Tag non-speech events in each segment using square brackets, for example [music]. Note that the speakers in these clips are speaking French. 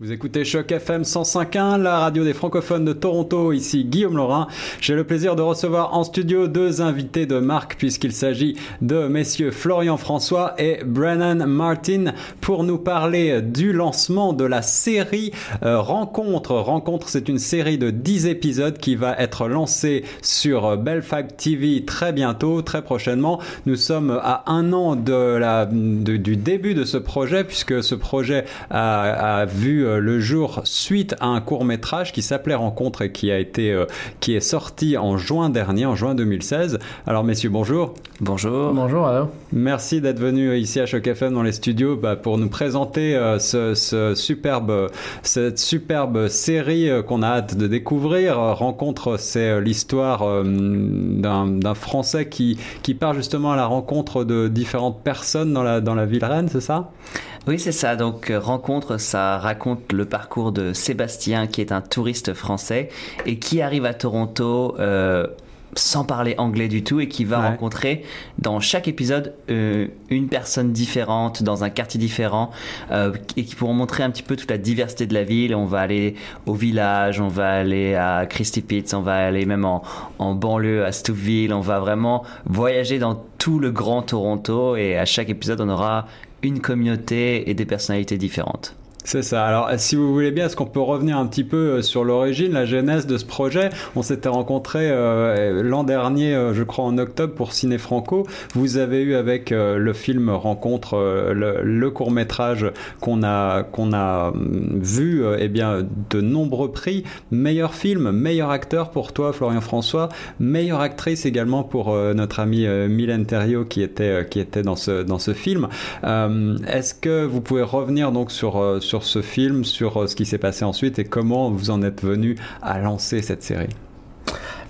Vous écoutez Choc FM 105.1, la radio des francophones de Toronto, ici Guillaume Laurin. J'ai le plaisir de recevoir en studio deux invités de marque puisqu'il s'agit de messieurs Florian François et Brennan Martin pour nous parler du lancement de la série euh, Rencontre. Rencontre, c'est une série de 10 épisodes qui va être lancée sur Belfag TV très bientôt, très prochainement. Nous sommes à un an de la, du début de ce projet puisque ce projet a, a vu le jour suite à un court métrage qui s'appelait Rencontre et qui a été euh, qui est sorti en juin dernier, en juin 2016. Alors messieurs, bonjour. Bonjour. Bonjour, alors. Merci d'être venu ici à Choc FM dans les studios bah, pour nous présenter euh, ce, ce, superbe, cette superbe série qu'on a hâte de découvrir. Rencontre, c'est l'histoire d'un Français qui, qui part justement à la rencontre de différentes personnes dans la, dans la ville reine, c'est ça? Oui, c'est ça. Donc, euh, rencontre, ça raconte le parcours de Sébastien, qui est un touriste français et qui arrive à Toronto. Euh, sans parler anglais du tout et qui va rencontrer dans chaque épisode euh, une personne différente dans un quartier différent et qui pourront montrer un petit peu toute la diversité de la ville. On va aller au village, on va aller à Christie Pitts, on va aller même en, en banlieue à Stouffville. On va vraiment voyager dans tout le grand Toronto et à chaque épisode on aura une communauté et des personnalités différentes. C'est ça. Alors, si vous voulez bien, est-ce qu'on peut revenir un petit peu euh, sur l'origine, la genèse de ce projet? On s'était rencontrés euh, l'an dernier, euh, je crois en octobre, pour Ciné Franco. Vous avez eu avec le film Rencontre le, court métrage qu'on a qu'on a hum, vu, eh bien, de nombreux prix. Meilleur film, meilleur acteur pour toi, Florian François. Meilleure actrice également pour notre ami Mylène Thériault qui était qui était dans ce dans ce film. est-ce que vous pouvez revenir donc sur sur ce film, sur euh, ce qui s'est passé ensuite et comment vous en êtes venu à lancer cette série.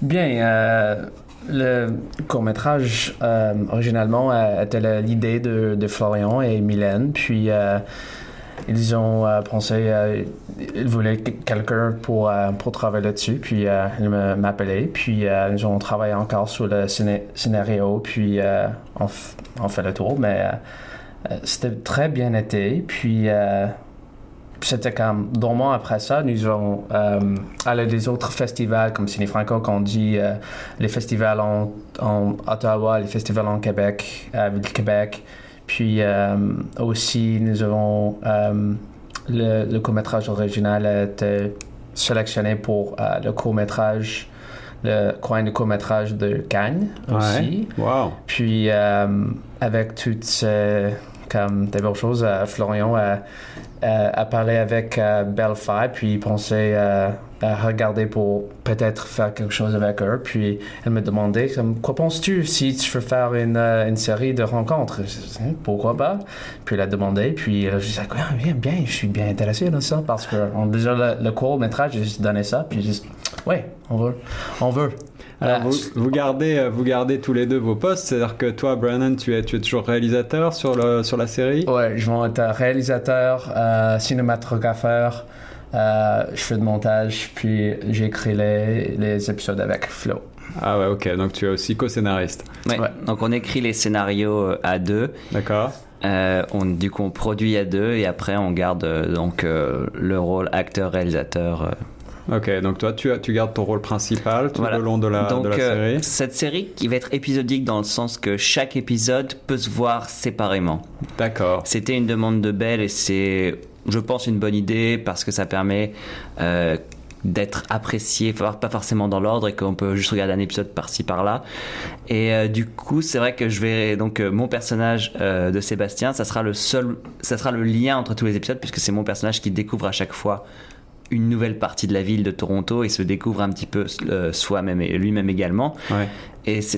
Bien, euh, le court métrage euh, originalement était l'idée de, Florian et Mylène, puis ils ont pensé, ils voulaient quelqu'un pour, pour travailler là-dessus, puis ils m'appelaient, puis ils ont travaillé encore sur le scénario, puis on, fait le tour, mais c'était très bien été, puis c'était comme mois après ça, nous avons euh, allé des autres festivals comme Ciné Franco, qu'on dit euh, les festivals en, en, Ottawa, les festivals en Québec, à Ville Québec. Puis euh, aussi, nous avons euh, le, le court-métrage original a été sélectionné pour le court-métrage, le coin de court-métrage de Cannes aussi. Wow. Puis avec toutes ces comme des belles choses, Florian a euh, à parler avec euh, Belfast, puis il pensait euh, à regarder pour peut-être faire quelque chose avec eux. Puis elle me demandait comme, Quoi penses-tu si tu veux faire une, une série de rencontres hein, Pourquoi pas Puis elle a demandé, puis a dit ah, Bien, bien, je suis bien intéressé dans ça parce que déjà le, le court métrage, j'ai juste donné ça, puis juste Ouais, on veut. On veut. Alors, vous, vous, gardez, euh, vous gardez tous les deux vos postes, c'est-à-dire que toi, Brandon, tu es, tu es toujours réalisateur sur, le, sur la série? Ouais, je vais être réalisateur, euh, cinématographeur, euh, je fais de montage, puis j'écris les, les épisodes avec Flo. Ah ouais, ok, donc tu es aussi co-scénariste. Ouais. ouais. donc on écrit les scénarios euh, à deux. D'accord. Euh, on, du coup, on produit à deux et après on garde euh, donc le rôle acteur-réalisateur. Ok, donc toi, tu, tu gardes ton rôle principal tout le long de la, de la euh, série. cette série qui va être épisodique dans le sens que chaque épisode peut se voir séparément. D'accord. C'était une demande de Belle et c'est, je pense, une bonne idée parce que ça permet euh, d'être apprécié, pas forcément dans l'ordre et qu'on peut juste regarder un épisode par-ci par-là. Et euh, du coup, c'est vrai que je vais donc mon personnage de Sébastien, ça sera le seul, ça sera le lien entre tous les épisodes puisque c'est mon personnage qui découvre à chaque fois une nouvelle partie de la ville de Toronto et se découvre un petit peu euh, soi-même et lui-même également.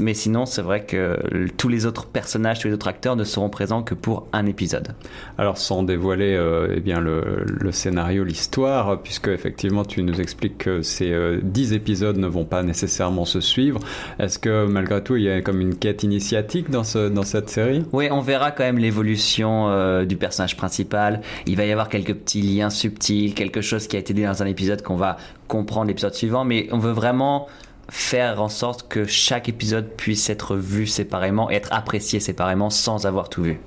Mais sinon, c'est vrai que tous les autres personnages, tous les autres acteurs ne seront présents que pour un épisode. Alors, sans dévoiler euh, eh bien, le, scénario, l'histoire, puisque effectivement tu nous expliques que ces euh, dix épisodes ne vont pas nécessairement se suivre, est-ce que malgré tout il y a comme une quête initiatique dans, ce, dans cette série? Oui, on verra quand même l'évolution euh, du personnage principal. Il va y avoir quelques petits liens subtils, quelque chose qui a été dit dans un épisode qu'on va comprendre l'épisode suivant, mais on veut vraiment faire en sorte que chaque épisode puisse être vu séparément être apprécié séparément sans avoir tout vu.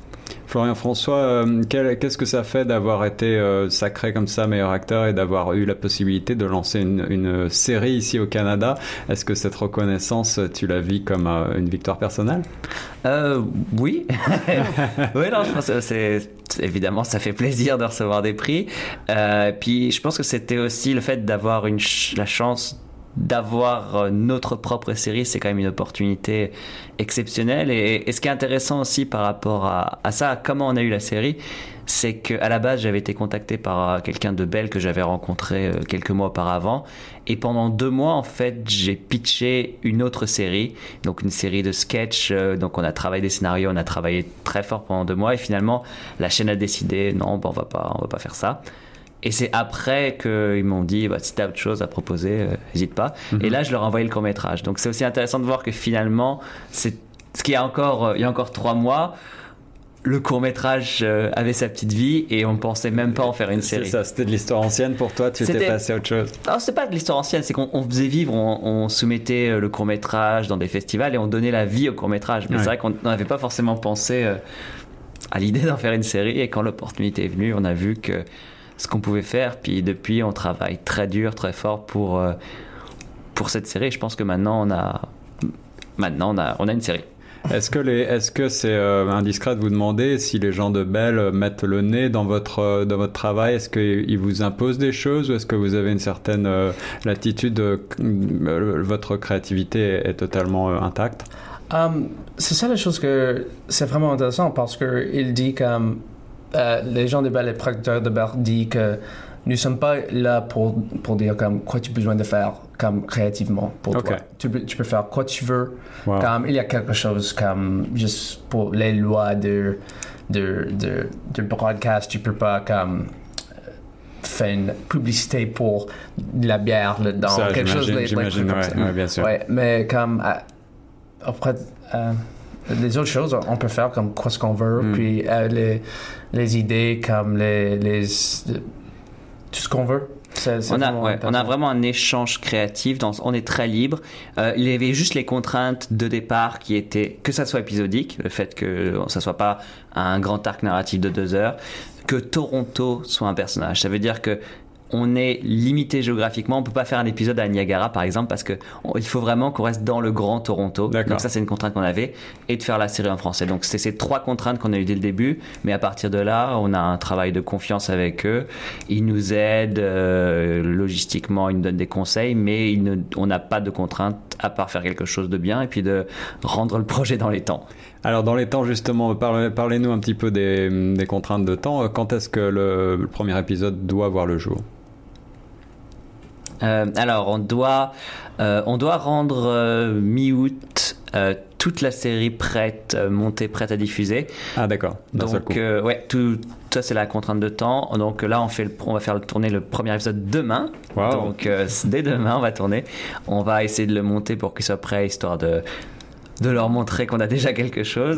Florian François, euh, qu'est-ce que ça fait d'avoir été euh, sacré comme ça meilleur acteur et d'avoir eu la possibilité de lancer une, série ici au Canada? Est-ce que cette reconnaissance, tu la vis comme euh, une victoire personnelle? Oui. [laughs] oui, non, je pense que c'est évidemment ça fait plaisir de recevoir des prix. puis je pense que c'était aussi le fait d'avoir la chance d'avoir euh, notre propre série, c'est quand même une opportunité exceptionnelle. Et, ce qui est intéressant aussi par rapport à, ça, comment on a eu la série, c'est qu'à la base, j'avais été contacté par euh, quelqu'un de Belle que j'avais rencontré euh, quelques mois auparavant. Et pendant deux mois, en fait, j'ai pitché une autre série, donc une série de sketchs. Donc on a travaillé des scénarios, on a travaillé très fort pendant deux mois. Et finalement, la chaîne a décidé, non, bon, on va pas, on va pas faire ça. Et c'est après qu'ils m'ont dit, bah, si t'as autre chose à proposer, n'hésite euh, pas. Et mhm. là, je leur ai envoyé le court métrage. Donc c'est aussi intéressant de voir que finalement, c'est ce qui a encore, euh, il y a encore trois mois, le court métrage euh, avait sa petite vie et on pensait même pas en faire une série. C'est ça, c'était de l'histoire ancienne pour toi, tu étais passé à autre chose. Non, c'est pas de l'histoire ancienne, c'est qu'on faisait vivre, on, soumettait le court métrage dans des festivals et on donnait la vie au court métrage. Mais c'est vrai qu'on n'avait pas forcément pensé à l'idée d'en faire une série et quand l'opportunité est venue, on a vu que ce qu'on pouvait faire. Puis depuis, on travaille très dur, très fort pour, euh, pour cette série. Je pense que maintenant, on a, maintenant, on a, on a une série. Est-ce que les, est-ce que c'est euh, indiscret de vous demander si les gens de Bell mettent le nez dans votre euh, dans votre travail? Est-ce qu'ils vous imposent des choses ou est-ce que vous avez une certaine latitude Votre créativité est, totalement intacte? Um, C'est ça la chose que c'est vraiment intéressant parce que il dit comme euh, les gens de Bell, les producteurs de Bell disent que nous ne sommes pas là pour, pour dire comme quoi tu as besoin de faire comme créativement pour toi. Tu, tu, peux faire quoi tu veux. Comme il y a quelque chose comme juste pour les lois de, de, de, de broadcast, tu peux pas comme euh, faire une publicité pour de la bière dedans. Ça, quelque chose j'imagine, ouais, bien sûr. Ouais, mais comme euh, après les autres choses, on peut faire comme quoi ce qu'on veut, hmm. puis euh, les, les, idées, comme les, les tout ce qu'on veut. on, a, on a vraiment un échange créatif, dans, on est très libre. Euh, il y avait juste les contraintes de départ qui étaient que ça soit épisodique, le fait que ça soit pas un grand arc narratif de deux heures, que Toronto soit un personnage. Ça veut dire que on est limité géographiquement. On peut pas faire un épisode à Niagara, par exemple, parce que il faut vraiment qu'on reste dans le Grand Toronto. Donc ça, c'est une contrainte qu'on avait, et de faire la série en français. Donc c'est ces trois contraintes qu'on a eu dès le début. Mais à partir de là, on a un travail de confiance avec eux. Ils nous aident euh, logistiquement, ils nous donnent des conseils, mais on n'a pas de contraintes à part faire quelque chose de bien et puis de rendre le projet dans les temps. Alors dans les temps justement, parlez-nous un petit peu des, contraintes de temps. Quand est-ce que le premier épisode doit voir le jour? Euh, alors, on doit, euh, on doit rendre euh, mi-août toute la série prête, montée, prête à diffuser. Ah d'accord. Donc ouais, tout ça c'est la contrainte de temps. Donc là on fait, on va faire tourner le premier épisode demain. Donc dès demain on va tourner. On va essayer de le monter pour qu'il soit prêt, histoire de de leur montrer qu'on a déjà quelque chose.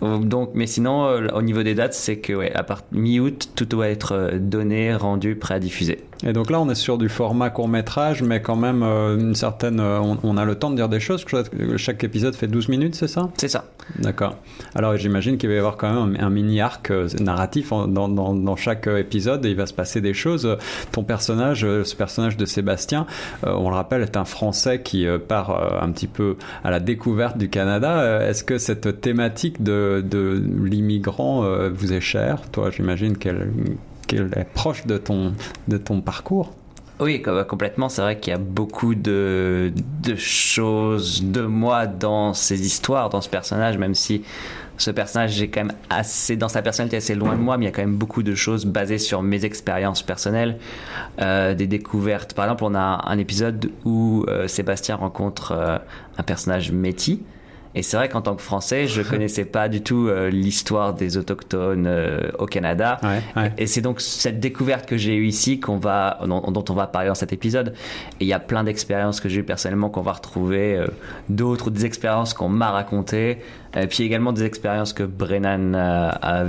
donc, mais sinon, au niveau des dates, c'est que ouais, à part mi-août, tout doit être donné, rendu, prêt à diffuser. Et donc là, on est sur du format court métrage, mais quand même euh, une certaine. Euh, on, a le temps de dire des choses. Chaque épisode fait 12 minutes, c'est ça? C'est ça. D'accord. Alors j'imagine qu'il va y avoir quand même un, mini arc euh, narratif dans, dans, dans, chaque épisode et il va se passer des choses. Ton personnage, ce personnage de Sébastien, on le rappelle, est un Français qui part un petit peu à la découverte du Canada. Est-ce que cette thématique de, de l'immigrant vous est chère? Toi, j'imagine qu'elle est proche de ton, de ton parcours. Oui, complètement. C'est vrai qu'il y a beaucoup de, de, choses de moi dans ces histoires, dans ce personnage, même si ce personnage est quand même assez, dans sa personnalité, assez loin de moi, mais il y a quand même beaucoup de choses basées sur mes expériences personnelles, euh, des découvertes. Par exemple, on a un épisode où euh, Sébastien rencontre euh, un personnage métis et c'est vrai qu'en tant que Français, je [laughs] connaissais pas du tout euh, l'histoire des autochtones euh, au Canada. Et, c'est donc cette découverte que j'ai eue ici qu'on va, dont, on va parler dans cet épisode. Et il y a plein d'expériences que j'ai eues personnellement qu'on va retrouver, euh, d'autres, des expériences qu'on m'a racontées. Et puis également des expériences que Brennan a,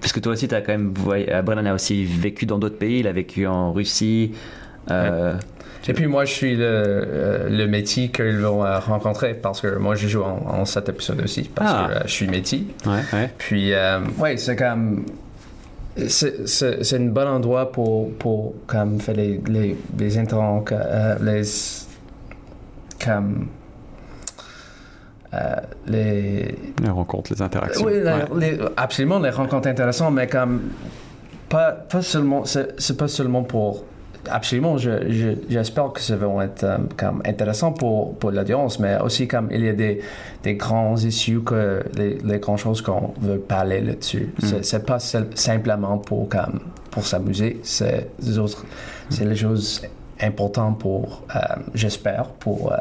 parce que toi aussi, tu as quand même, Brennan a aussi vécu dans d'autres pays. Il a vécu en Russie, Et puis moi, je suis le, le métis qu'ils vont rencontrer parce que moi, je joue en, cet épisode aussi parce ah. que je suis métis. Ouais, ouais. Puis, ouais, c'est comme c'est un bon endroit pour, pour comme faire les, les, les euh, les comme euh, les les rencontres, les interactions. Oui, absolument les rencontres intéressantes, mais comme pas, pas seulement c'est pas seulement pour absolument, j'espère je, que ça va être euh, comme intéressant pour, pour l'audience, mais aussi comme il y a des, des grands issues, que les, les grandes choses qu'on veut parler là-dessus. Mm. C'est pas simplement pour, comme, pour s'amuser, c'est les autres, c'est les choses important pour, euh, j'espère, pour euh,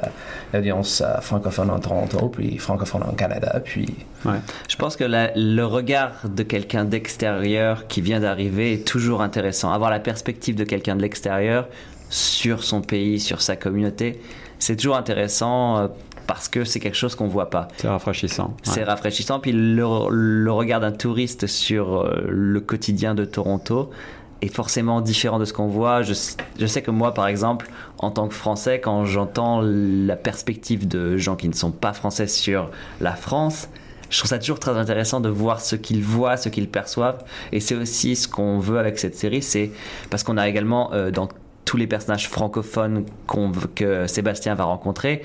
l'audience euh, francophone en Toronto, puis francophone en Canada, puis... Ouais. Je pense que le regard de quelqu'un d'extérieur qui vient d'arriver est toujours intéressant. Avoir la perspective de quelqu'un de l'extérieur sur son pays, sur sa communauté, c'est toujours intéressant parce que c'est quelque chose qu'on voit pas. C'est rafraîchissant. C'est rafraîchissant. Puis le, le regard d'un touriste sur le quotidien de Toronto, est forcément différent de ce qu'on voit. Je, sais que moi, par exemple, en tant que Français, quand j'entends la perspective de gens qui ne sont pas français sur la France, je trouve ça toujours très intéressant de voir ce qu'ils voient, ce qu'ils perçoivent. Et c'est aussi ce qu'on veut avec cette série, c'est parce qu'on a également euh, dans tous les personnages francophones que Sébastien va rencontrer,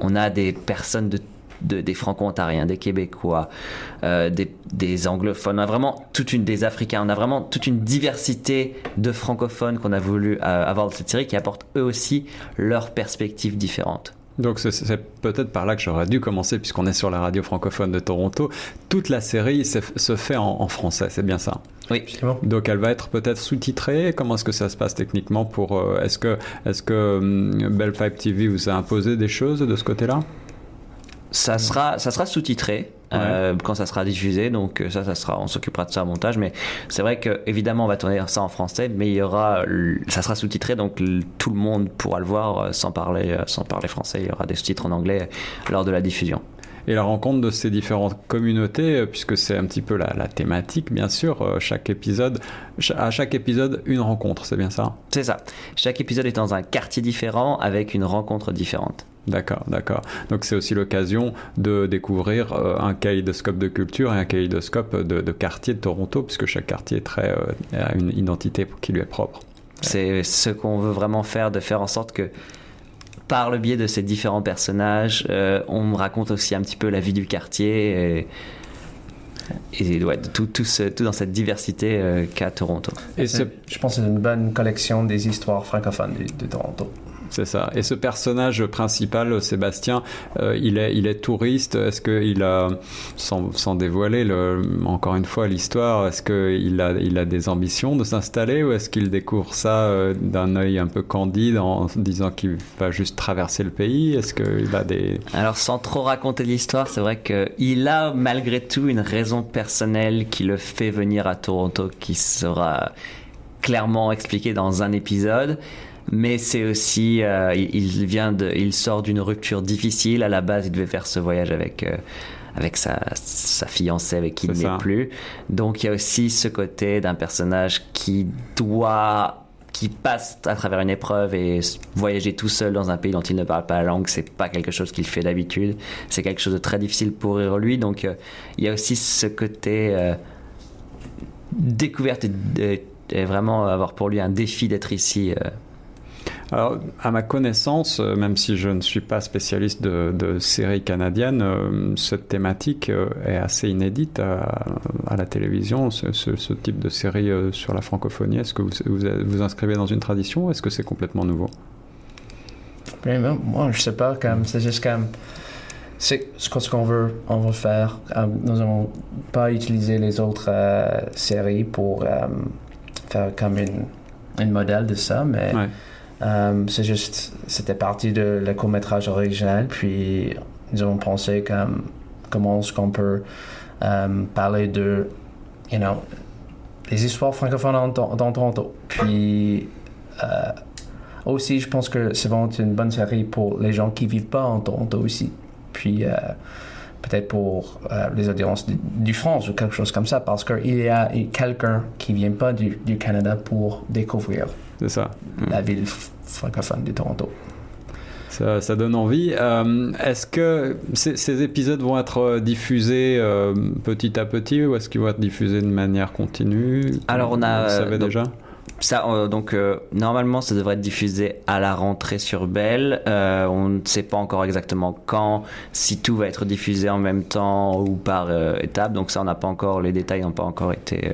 on a des personnes de des franco-ontariens, des québécois, euh, des, anglophones, on a vraiment toute une des africains, on a vraiment toute une diversité de francophones qu'on a voulu euh, avoir dans cette série qui apportent eux aussi leurs perspectives différentes. Donc c'est peut-être par là que j'aurais dû commencer puisqu'on est sur la radio francophone de Toronto. Toute la série se fait en, français, c'est bien ça oui. Donc elle va être peut-être sous-titrée. Comment est-ce que ça se passe techniquement pour euh, Est-ce que est-ce que hum, Bell Five TV vous a imposé des choses de ce côté-là? Ça sera, ça sera sous-titré. Euh, quand ça sera diffusé. Donc euh, ça, ça sera, on s'occupera de ça au montage. Mais c'est vrai que évidemment on va tourner ça en français, mais il y aura, ça sera sous-titré, donc tout le monde pourra le voir euh, sans parler, sans parler français. Il y aura des sous-titres en anglais lors de la diffusion. Et la rencontre de ces différentes communautés, puisque c'est un petit peu la, la, thématique, bien sûr, chaque épisode, à chaque épisode, une rencontre, c'est bien ça? C'est ça. Chaque épisode est dans un quartier différent avec une rencontre différente. D'accord, d'accord. Donc c'est aussi l'occasion de découvrir euh, un kaléidoscope de culture et un kaléidoscope de, de quartier de Toronto, puisque chaque quartier est très, euh, a une identité qui lui est propre. C'est ce qu'on veut vraiment faire, de faire en sorte que par le biais de ces différents personnages, euh, on me raconte aussi un petit peu la vie du quartier. Et, et ouais, tout, tout, tout, dans cette diversité qu'a Toronto. Et je pense que c'est une bonne collection des histoires francophones de Toronto. C'est ça. Et ce personnage principal, Sébastien, euh, il, est, il est touriste. Est-ce qu'il a, sans, sans dévoiler le, encore une fois l'histoire, est-ce qu'il a, il a des ambitions de s'installer ou est-ce qu'il découvre ça euh, d'un œil un peu candide en disant qu'il va juste traverser le pays? Est-ce qu'il a des... Alors sans trop raconter l'histoire, c'est vrai qu'il a malgré tout une raison personnelle qui le fait venir à Toronto qui sera clairement expliquée dans un épisode mais c'est aussi euh, il, vient de il sort d'une rupture difficile à la base il devait faire ce voyage avec euh, avec sa, sa fiancée avec qui il n'est plus donc il y a aussi ce côté d'un personnage qui doit qui passe à travers une épreuve et voyager tout seul dans un pays dont il ne parle pas la langue, c'est pas quelque chose qu'il fait d'habitude. C'est quelque chose de très difficile pour lui. Donc, euh, il y a aussi ce côté découverte et, et, vraiment avoir pour lui un défi d'être ici alors, à ma connaissance, euh, même si je ne suis pas spécialiste de, séries canadiennes, euh, cette thématique euh, est assez inédite à, la télévision, ce, type de série sur la francophonie. Est-ce que vous, vous inscrivez dans une tradition ou est-ce que c'est complètement nouveau? Ben, Moi, je sais pas, c'est juste comme c'est ce qu'on veut, on veut faire. nous n'avons pas utilisé les autres séries pour faire comme une, une modèle de ça, mais euh, c'est juste, c'était parti de le court métrage original, puis nous avons pensé comme comment est-ce qu'on peut euh, parler de, you know, les histoires francophones dans, dans Toronto. Puis euh, aussi, je pense que c'est vraiment une bonne série pour les gens qui vivent pas en Toronto aussi. Puis peut-être pour les audiences du, France ou quelque chose comme ça, parce qu'il y a quelqu'un qui vient pas du Canada pour découvrir ça. la ville francophone de Toronto. Ça, donne envie. Euh, est-ce que ces, épisodes vont être euh, diffusés euh, petit à petit ou est-ce qu'ils vont être diffusés de manière continue? Alors on a. Vous savez déjà? ça, donc normalement, ça devrait être diffusé à la rentrée sur Bell. on ne sait pas encore exactement quand, si tout va être diffusé en même temps ou par étape. Donc ça, on n'a pas encore les détails, n'ont pas encore été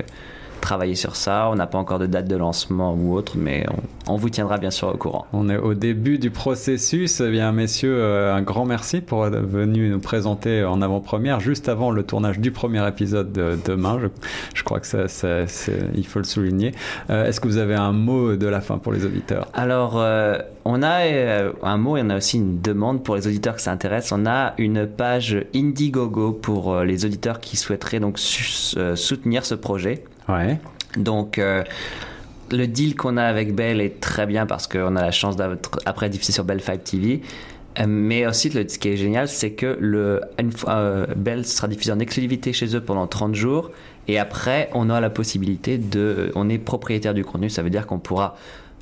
travailler sur ça. On n'a pas encore de date de lancement ou autre, mais on, vous tiendra bien sûr au courant. On est au début du processus. Eh bien, messieurs, euh, un grand merci pour être venus nous présenter en avant-première, juste avant le tournage du premier épisode de demain. Je, crois que ça, il faut le souligner. Euh, est-ce que vous avez un mot de la fin pour les auditeurs? Alors, euh, on a un mot et on a aussi une demande pour les auditeurs que ça intéresse. On a une page Indiegogo pour les auditeurs qui souhaiteraient donc soutenir ce projet. Ouais. Donc, euh, le deal qu'on a avec Bell est très bien parce qu'on a la chance d'être après diffusé sur Bell 5 TV. Euh, mais aussi, le, ce qui est génial, c'est que le, euh, Bell sera diffusé en exclusivité chez eux pendant 30 jours. Et après, on a la possibilité de. On est propriétaire du contenu. Ça veut dire qu'on pourra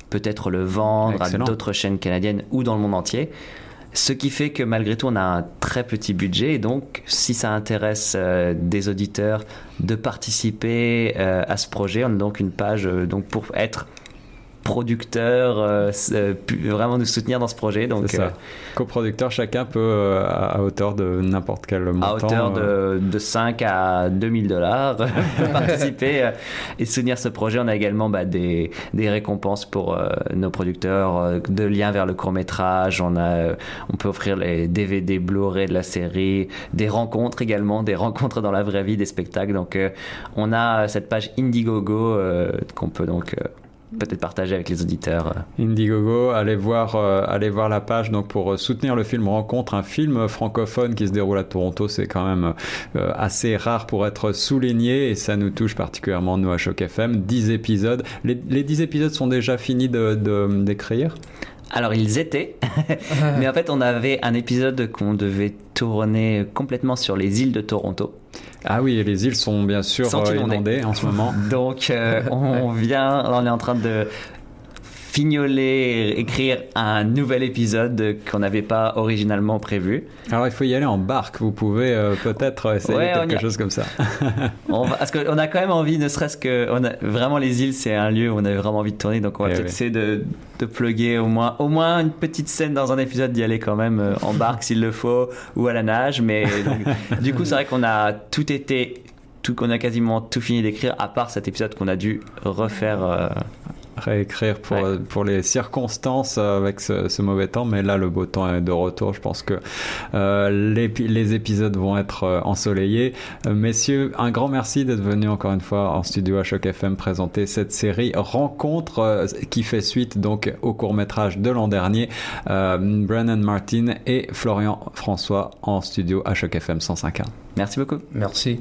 peut-être le vendre à d'autres chaînes canadiennes ou dans le monde entier. Ce qui fait que malgré tout, on a un très petit budget. Et donc, si ça intéresse euh, des auditeurs de participer euh, à ce projet, on a donc une page euh, donc pour être producteurs euh, euh, vraiment nous soutenir dans ce projet. Donc, ça. Euh, coproducteurs, chacun peut à, hauteur de n'importe quel montant. À hauteur de, de 5 à 2000 dollars [laughs] participer et soutenir ce projet. On a également bah, des, des, récompenses pour nos producteurs, de liens vers le court métrage. On, a, on peut offrir les DVD Blu-ray de la série, des rencontres également, des rencontres dans la vraie vie, des spectacles. Donc on a cette page Indiegogo qu'on peut donc peut-être partager avec les auditeurs. Indiegogo, allez voir, euh, allez voir la page donc pour euh, soutenir le film Rencontre, un film francophone qui se déroule à Toronto. C'est quand même euh, assez rare pour être souligné et ça nous touche particulièrement nous à Choc FM. 10 épisodes. Les, les 10 épisodes sont déjà finis de, d'écrire? Alors ils étaient, [laughs] mais en fait on avait un épisode qu'on devait tourner complètement sur les îles de Toronto. Ah oui, les îles sont bien sûr euh, inondées. en ce moment. [laughs] Donc euh, [laughs] on vient, on est en train de fignoler, écrire un nouvel épisode qu'on n'avait pas originalement prévu. Alors il faut y aller en barque, vous pouvez euh, peut-être essayer quelque chose comme ça. [laughs] on parce qu'on a quand même envie, ne serait-ce que, on a, vraiment les îles c'est un lieu où on avait vraiment envie de tourner, donc on va eh peut-être essayer de, de plugger au moins, au moins une petite scène dans un épisode, d'y aller quand même euh, en barque s'il le faut, ou à la nage, mais [laughs] du coup c'est vrai qu'on a tout été tout qu'on a quasiment tout fini d'écrire à part cet épisode qu'on a dû refaire euh, réécrire pour, pour les circonstances avec ce, mauvais temps, mais là le beau temps est de retour. Je pense que euh, les, les, épisodes vont être euh, ensoleillés. Euh, messieurs, un grand merci d'être venus encore une fois en studio à Choc FM présenter cette série Rencontre qui fait suite donc au court métrage de l'an dernier. Brennan Martin et Florian François en studio à Choc FM 105.1. Merci beaucoup. Merci.